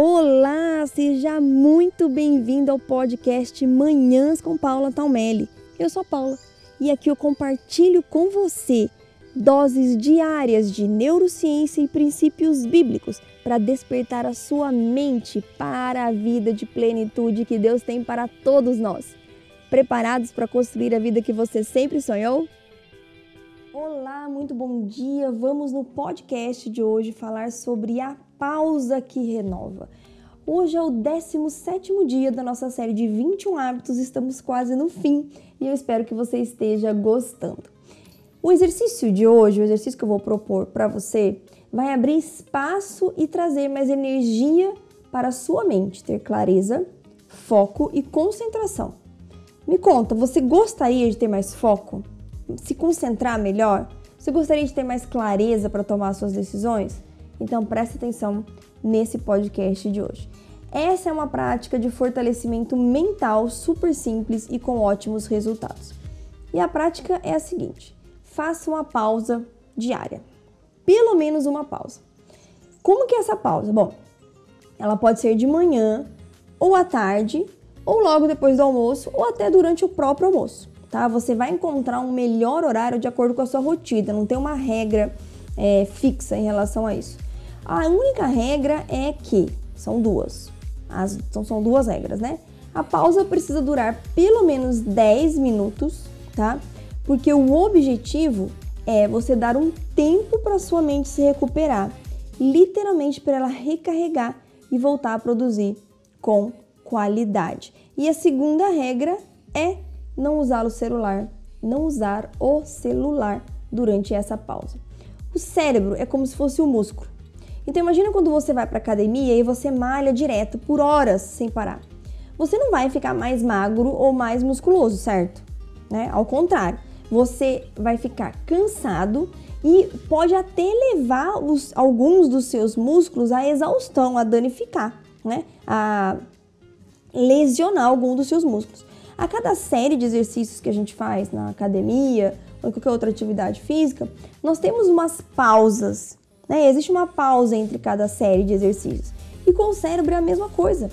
Olá, seja muito bem-vindo ao podcast Manhãs com Paula Talmelli. Eu sou Paula e aqui eu compartilho com você doses diárias de neurociência e princípios bíblicos para despertar a sua mente para a vida de plenitude que Deus tem para todos nós. Preparados para construir a vida que você sempre sonhou? Olá, muito bom dia. Vamos no podcast de hoje falar sobre a pausa que renova. Hoje é o 17 dia da nossa série de 21 hábitos, estamos quase no fim e eu espero que você esteja gostando. O exercício de hoje, o exercício que eu vou propor para você, vai abrir espaço e trazer mais energia para a sua mente, ter clareza, foco e concentração. Me conta, você gostaria de ter mais foco? se concentrar melhor? Você gostaria de ter mais clareza para tomar suas decisões? Então preste atenção nesse podcast de hoje. Essa é uma prática de fortalecimento mental super simples e com ótimos resultados. E a prática é a seguinte: faça uma pausa diária. Pelo menos uma pausa. Como que é essa pausa? Bom, ela pode ser de manhã, ou à tarde, ou logo depois do almoço, ou até durante o próprio almoço tá? Você vai encontrar um melhor horário de acordo com a sua rotina, não tem uma regra é, fixa em relação a isso. A única regra é que são duas, as, então são duas regras, né? A pausa precisa durar pelo menos 10 minutos, tá? Porque o objetivo é você dar um tempo para sua mente se recuperar, literalmente para ela recarregar e voltar a produzir com qualidade. E a segunda regra é não usar o celular, não usar o celular durante essa pausa. O cérebro é como se fosse um músculo. Então imagina quando você vai para academia e você malha direto por horas sem parar. Você não vai ficar mais magro ou mais musculoso, certo? Né? Ao contrário, você vai ficar cansado e pode até levar os, alguns dos seus músculos à exaustão, a danificar, né? A lesionar algum dos seus músculos. A cada série de exercícios que a gente faz na academia ou qualquer outra atividade física, nós temos umas pausas. Né? Existe uma pausa entre cada série de exercícios. E com o cérebro é a mesma coisa.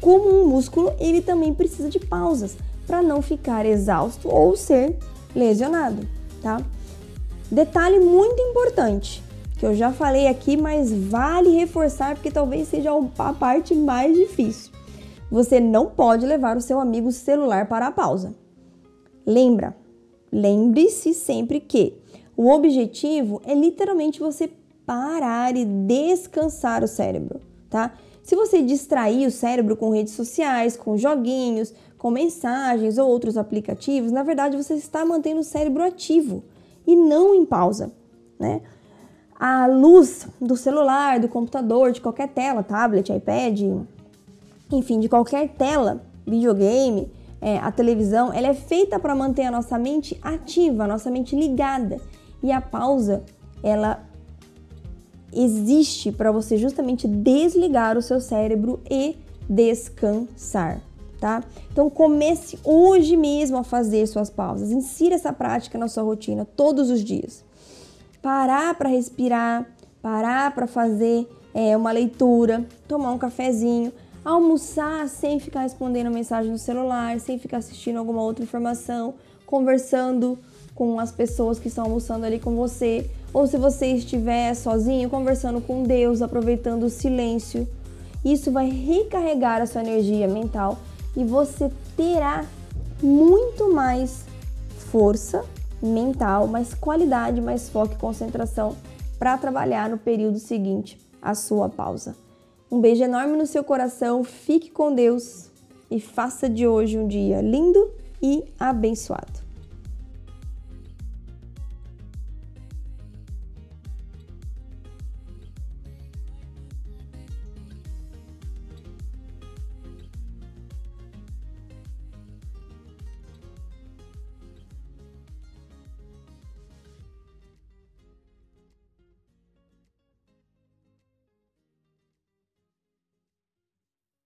Como um músculo, ele também precisa de pausas para não ficar exausto ou ser lesionado, tá? Detalhe muito importante, que eu já falei aqui, mas vale reforçar porque talvez seja a parte mais difícil. Você não pode levar o seu amigo celular para a pausa. Lembra, lembre-se sempre que o objetivo é literalmente você parar e descansar o cérebro, tá? Se você distrair o cérebro com redes sociais, com joguinhos, com mensagens ou outros aplicativos, na verdade você está mantendo o cérebro ativo e não em pausa, né? A luz do celular, do computador, de qualquer tela, tablet, iPad, enfim, de qualquer tela, videogame, é, a televisão, ela é feita para manter a nossa mente ativa, a nossa mente ligada. E a pausa, ela existe para você justamente desligar o seu cérebro e descansar, tá? Então comece hoje mesmo a fazer suas pausas. Insira essa prática na sua rotina todos os dias. Parar para respirar, parar para fazer é, uma leitura, tomar um cafezinho, almoçar sem ficar respondendo mensagem no celular, sem ficar assistindo alguma outra informação, conversando com as pessoas que estão almoçando ali com você, ou se você estiver sozinho, conversando com Deus, aproveitando o silêncio. Isso vai recarregar a sua energia mental e você terá muito mais força mental, mais qualidade, mais foco e concentração para trabalhar no período seguinte à sua pausa. Um beijo enorme no seu coração, fique com Deus e faça de hoje um dia lindo e abençoado.